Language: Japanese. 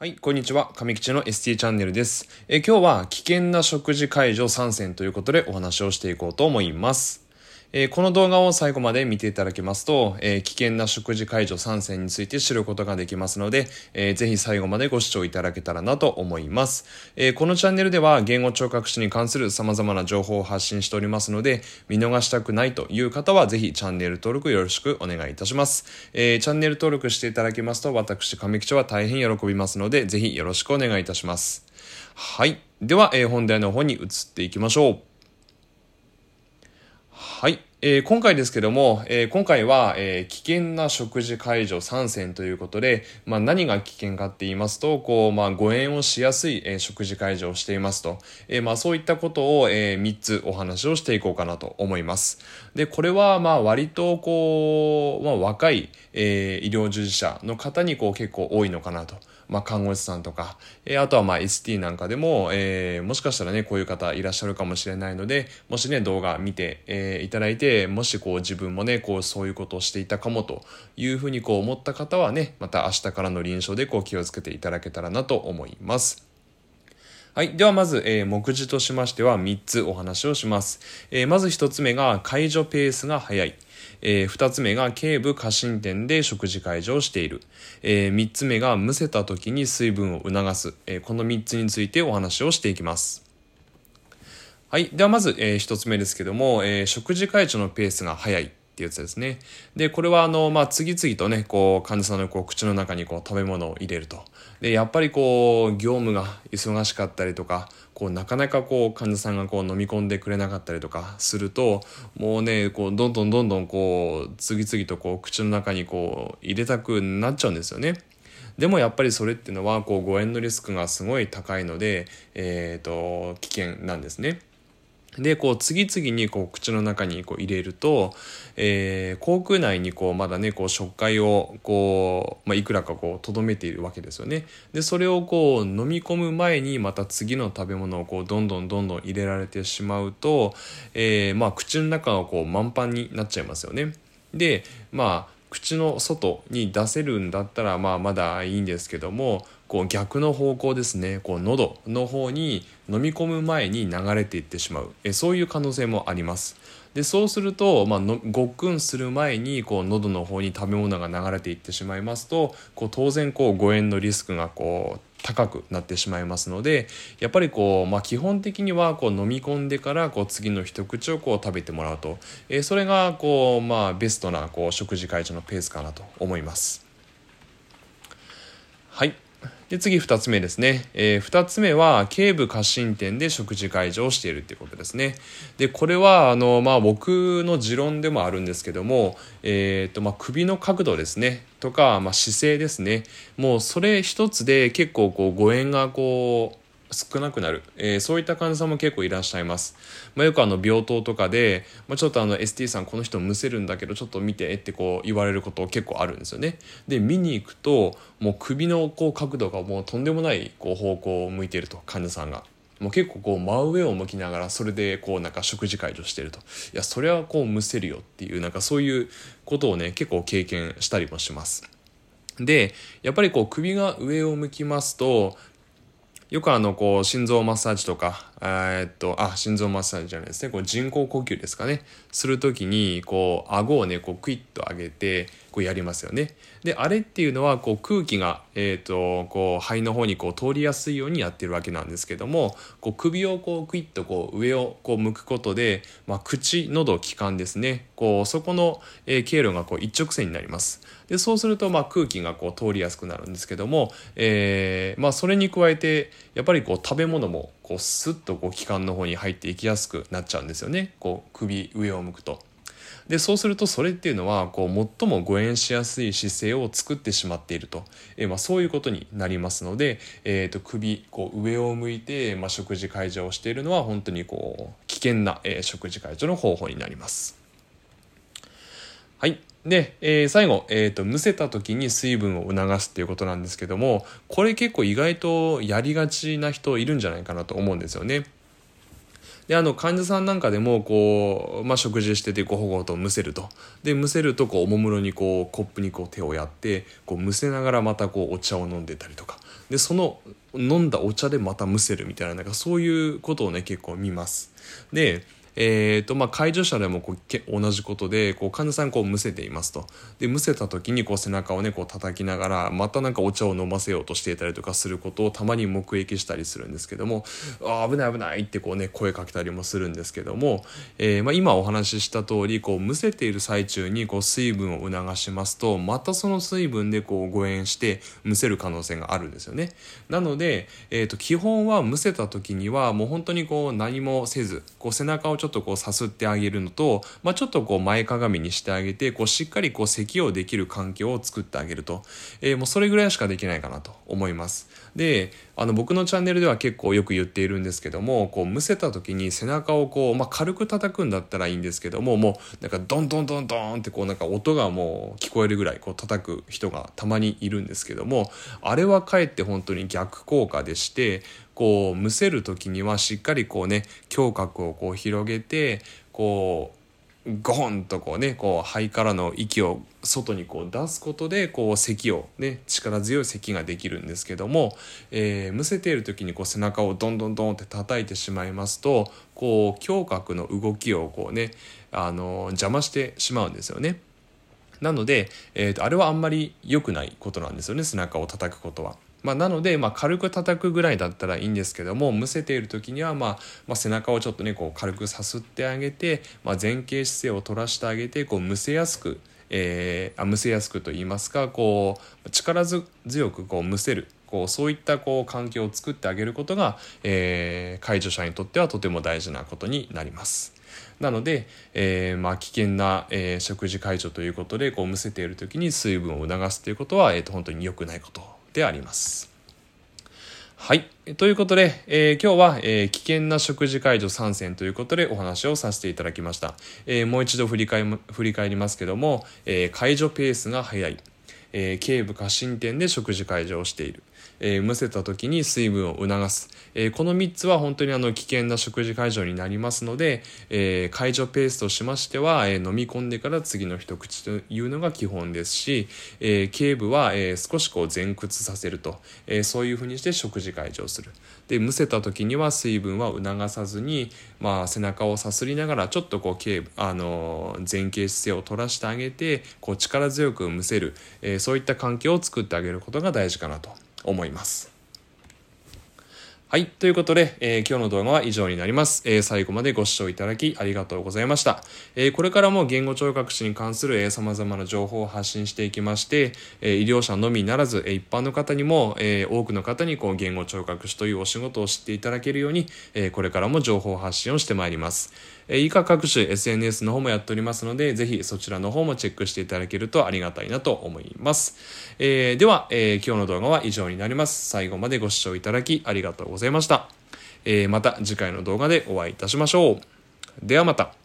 はい、こんにちは。上吉の ST チャンネルです。え今日は危険な食事解除参戦ということでお話をしていこうと思います。えー、この動画を最後まで見ていただけますと、えー、危険な食事解除参戦について知ることができますので、えー、ぜひ最後までご視聴いただけたらなと思います。えこのチャンネルでは言語聴覚士に関する様々な情報を発信しておりますので、見逃したくないという方はぜひチャンネル登録よろしくお願いいたします。えチャンネル登録していただけますと、私、亀吉は大変喜びますので、ぜひよろしくお願いいたします。はい。では、え本題の方に移っていきましょう。はい。えー、今回ですけども、えー、今回は、えー、危険な食事解除参戦ということで、まあ、何が危険かって言いますと、こう、まあ、誤嚥をしやすい、え、食事解除をしていますと、え、まあ、そういったことを、えー、3つお話をしていこうかなと思います。で、これは、まあ、割と、こう、まあ、若い、え、医療従事者の方に、こう、結構多いのかなと。まあ、看護師さんとか、えー、あとはまあ ST なんかでも、えー、もしかしたらね、こういう方いらっしゃるかもしれないので、もしね、動画見て、えー、いただいて、もしこう自分もね、こうそういうことをしていたかもというふうにこう思った方はね、また明日からの臨床でこう気をつけていただけたらなと思います。はい。ではまず、えー、目次としましては3つお話をします。えー、まず1つ目が解除ペースが速い。えー、2つ目が頸部過伸点で食事解除をしている、えー、3つ目がむせた時に水分を促す、えー、この3つについてお話をしていきます。はい。ではまず、えー、1つ目ですけども、えー、食事解除のペースが速い。っていうやつですね。で、これはあの、まあ、次々とね、こう、患者さんのこう口の中にこう食べ物を入れると。で、やっぱりこう、業務が忙しかったりとか、こうなかなかこう患者さんがこう飲み込んでくれなかったりとかするともうねこうどんどんどんどんこう次々とこう口の中にこう入れたくなっちゃうんですよね。でもやっぱりそれっていうのはこう誤嚥のリスクがすごい高いので、えーと危険なんですね。で、こう、次々にこう、口の中にこう入れると、えー、口腔内にこう、まだね、こう、食感を、こう、まあ、いくらかこう、留めているわけですよね。で、それをこう、飲み込む前に、また次の食べ物をこう、どんどんどんどん入れられてしまうと、えー、まあ、口の中がこう、満帆になっちゃいますよね。で、まあ、口の外に出せるんだったらまあまだいいんですけどもこう逆の方向ですね。こう喉の方に飲み込む前に流れていってしまう。えそういう可能性もあります。でそうすると、まあの、ごっくんする前にこう喉の方に食べ物が流れていってしまいますとこう当然こう誤嚥のリスクがこう高くなってしまいますのでやっぱりこう、まあ、基本的にはこう飲み込んでからこう次の一口をこう食べてもらうと、えー、それがこう、まあ、ベストなこう食事会場のペースかなと思います。で次2つ目ですね、えー、2つ目は頸部過信店で食事会場をしているっていうことですね。でこれはあの、まあ、僕の持論でもあるんですけども、えーとまあ、首の角度ですね。とか、まあ、姿勢ですね。もうそれ一つで結構こう誤嚥がこう少なくなる、えー、そういった患者さんも結構いらっしゃいます、まあ、よくあの病棟とかで、まあ、ちょっとあの ST さんこの人むせるんだけどちょっと見てってこう言われること結構あるんですよね。で見に行くともう首のこう角度がもうとんでもないこう方向を向いてると患者さんが。もう結構こう真上を向きながらそれでこうなんか食事会をしてると。いやそれはこうむせるよっていうなんかそういうことをね結構経験したりもします。でやっぱりこう首が上を向きますとよくあの、こう、心臓マッサージとか、え、っと、あ、心臓マッサージじゃないですね。こう人工呼吸ですかね。するときに、こう、顎をね、こう、クイッと上げて、こうやりますよね。で、あれっていうのは、こう、空気が、えー、と、こう、肺の方にこう、通りやすいようにやってるわけなんですけども、こう、首をこう、クイッとこう、上をこう、向くことで、まあ、口、喉、気管ですね。こう、そこの、えー、経路がこう、一直線になります。でそうするとまあ空気がこう通りやすくなるんですけども、えーまあ、それに加えてやっぱりこう食べ物もこうスッとこう気管の方に入っていきやすくなっちゃうんですよねこう首上を向くと。でそうするとそれっていうのはこう最も誤嚥しやすい姿勢を作ってしまっていると、えー、まあ、そういうことになりますので、えー、と首こう上を向いて、まあ、食事介助をしているのは本当にこう危険な、えー、食事介助の方法になります。はいで、えー、最後、えーと、むせた時に水分を促すっていうことなんですけどもこれ結構意外とやりがちな人いるんじゃないかなと思うんですよね。であの患者さんなんかでもこう、まあ、食事しててごほごとむせると。でむせるとこうおもむろにこうコップにこう手をやってこうむせながらまたこうお茶を飲んでたりとか。でその飲んだお茶でまたむせるみたいななんかそういうことをね結構見ます。でえーとまあ、介助者でもこう同じことでこう患者さんこうむせていますとでむせた時にこう背中をねこう叩きながらまたなんかお茶を飲ませようとしていたりとかすることをたまに目撃したりするんですけども「あ危ない危ない」ってこうね声かけたりもするんですけども、えー、まあ、今お話しした通りこうむせている最中にこう水分を促しますとまたその水分でこう誤嚥してむせる可能性があるんですよね。なので、えー、と基本はむせた時にはもう本当にこう何もせずこう背中をちょっとょっとこうさすってあげるのと、まあ、ちょっとこう前かがみにしてあげてこうしっかりこう咳をできる環境を作ってあげると、えー、もうそれぐらいしかできないかなと思います。であの僕のチャンネルでは結構よく言っているんですけどもこうむせた時に背中をこう、まあ、軽く叩くんだったらいいんですけどももうなんかドンドンドンドンってこうなんか音がもう聞こえるぐらいこう叩く人がたまにいるんですけどもあれはかえって本当に逆効果でしてこうむせる時にはしっかりこうね胸郭をこう広げてこうゴホンとこうねこう肺からの息を外にこう出すことでこう咳をね力強い咳ができるんですけども、えー、むせている時にこう背中をどんどんどんって叩いてしまいますとこう胸郭の動きをこうねあの邪魔してしまうんですよね。なので、えーとあれはあんまり良くないことなんですよね背中を叩くことは。まあ、なので、まあ、軽く叩くぐらいだったらいいんですけどもむせている時には、まあ、まあ背中をちょっとねこう軽くさすってあげて、まあ、前傾姿勢を取らしてあげてこうむせやすく、えー、あむせやすくと言いますかこう力強くこうむせるこうそういったこう環境を作ってあげることが、えー、介助者にとってはとても大事なことになります。なので、えー、まあ、危険な、えー、食事介助ということでこうむせている時に水分を促すということは、えーと本当に良くないことであります。はい。ということで、えー、今日は、えー、危険な食事介助参戦ということでお話をさせていただきました。えー、もう一度振り返振り返りますけども、え解除ペースが速い。えー、頸部過伸点で食事解除をしている。えー、むせた時に水分を促す、えー、この3つは本当にあの危険な食事介助になりますので、えー、介助ペースとしましては、え飲み込んでから次の一口というのが基本ですし、え頸部は、え少しこう前屈させると、えそういうふうにして食事介助をする。でむせた時には水分は促さずに、まあ、背中をさすりながらちょっとこう頸部、あの前傾姿勢を取らせてあげてこう力強くむせる、えそういった環境を作ってあげることが大事かなと。思います。はい。ということで、えー、今日の動画は以上になります。えー、最後までご視聴いただきありがとうございました。えー、これからも言語聴覚士に関する、えー、様々な情報を発信していきまして、え医療者のみならず、え一般の方にも、え多くの方にこう言語聴覚士というお仕事を知っていただけるように、えこれからも情報発信をしてまいります。え以下各種 SNS の方もやっておりますので、ぜひそちらの方もチェックしていただけるとありがたいなと思います。えでは、え今日の動画は以上になります。最後までご視聴いただきありがとうございました。えー、また次回の動画でお会いいたしましょう。ではまた。